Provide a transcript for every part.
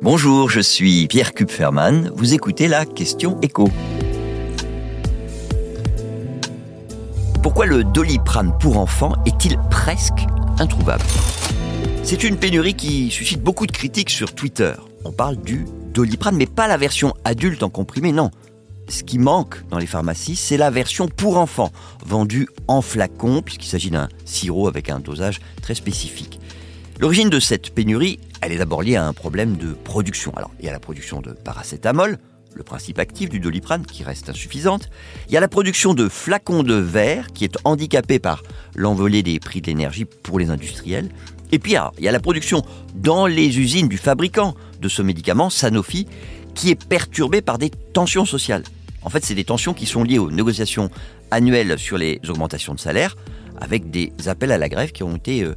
Bonjour, je suis Pierre Kupferman. Vous écoutez la question écho. Pourquoi le doliprane pour enfants est-il presque introuvable? C'est une pénurie qui suscite beaucoup de critiques sur Twitter. On parle du doliprane, mais pas la version adulte en comprimé, non. Ce qui manque dans les pharmacies, c'est la version pour enfants, vendue en flacon, puisqu'il s'agit d'un sirop avec un dosage très spécifique. L'origine de cette pénurie, elle est d'abord liée à un problème de production. Alors, il y a la production de paracétamol, le principe actif du doliprane qui reste insuffisante. Il y a la production de flacons de verre qui est handicapée par l'envolée des prix de l'énergie pour les industriels. Et puis, il y a la production dans les usines du fabricant de ce médicament, Sanofi, qui est perturbée par des tensions sociales. En fait, c'est des tensions qui sont liées aux négociations annuelles sur les augmentations de salaire, avec des appels à la grève qui ont été euh,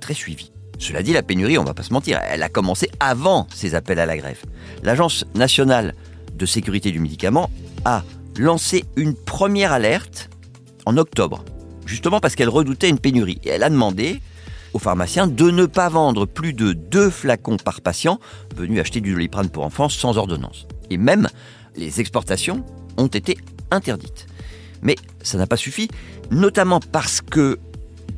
très suivis. Cela dit, la pénurie, on va pas se mentir, elle a commencé avant ces appels à la grève. L'Agence nationale de sécurité du médicament a lancé une première alerte en octobre, justement parce qu'elle redoutait une pénurie. Et elle a demandé aux pharmaciens de ne pas vendre plus de deux flacons par patient venu acheter du doliprane pour enfants sans ordonnance. Et même les exportations ont été interdites. Mais ça n'a pas suffi, notamment parce que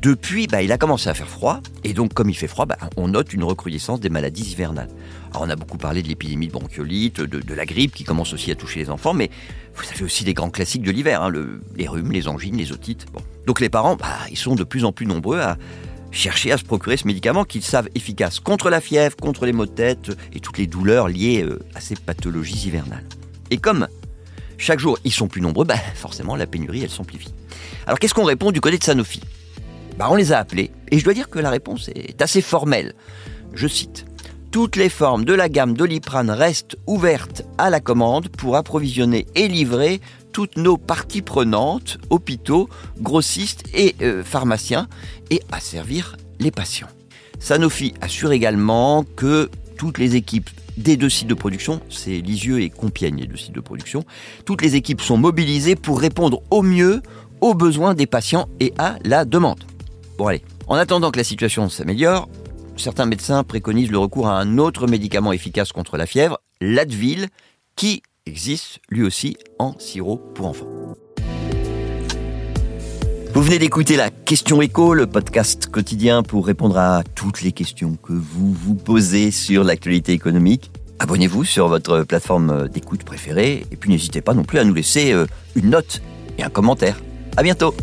depuis, bah, il a commencé à faire froid, et donc comme il fait froid, bah, on note une recrudescence des maladies hivernales. On a beaucoup parlé de l'épidémie de bronchiolite, de, la grippe qui commence aussi à toucher les enfants, mais vous avez aussi des grands classiques de l'hiver, hein, les rhumes, les angines, les otites. Donc les parents, bah, ils sont de plus en plus nombreux à chercher à se procurer ce médicament qu'ils savent efficace contre la fièvre, contre les maux de tête et toutes les douleurs liées euh, à ces pathologies hivernales. Et comme chaque jour ils sont plus nombreux, bah, forcément la pénurie elle s'amplifie. Alors qu'est-ce qu'on répond du côté de Sanofi? Bah, On les a appelés et je dois dire que la réponse est assez formelle. Je cite toutes les formes de la gamme Doliprane restent ouvertes à la commande pour approvisionner et livrer toutes nos parties prenantes, hôpitaux, grossistes et euh, pharmaciens, et à servir les patients. Sanofi assure également que toutes les équipes des deux sites de production, c'est Lisieux et Compiègne les deux sites de production, toutes les équipes sont mobilisées pour répondre au mieux aux besoins des patients et à la demande. Bon allez, en attendant que la situation s'améliore, certains médecins préconisent le recours à un autre médicament efficace contre la fièvre, l'Advil, qui existe lui aussi en sirop pour enfants. Vous venez d'écouter la Question Écho, le podcast quotidien pour répondre à toutes les questions que vous vous posez sur l'actualité économique. Abonnez-vous sur votre plateforme d'écoute préférée et puis n'hésitez pas non plus à nous laisser euh, une note et un commentaire. À bientôt!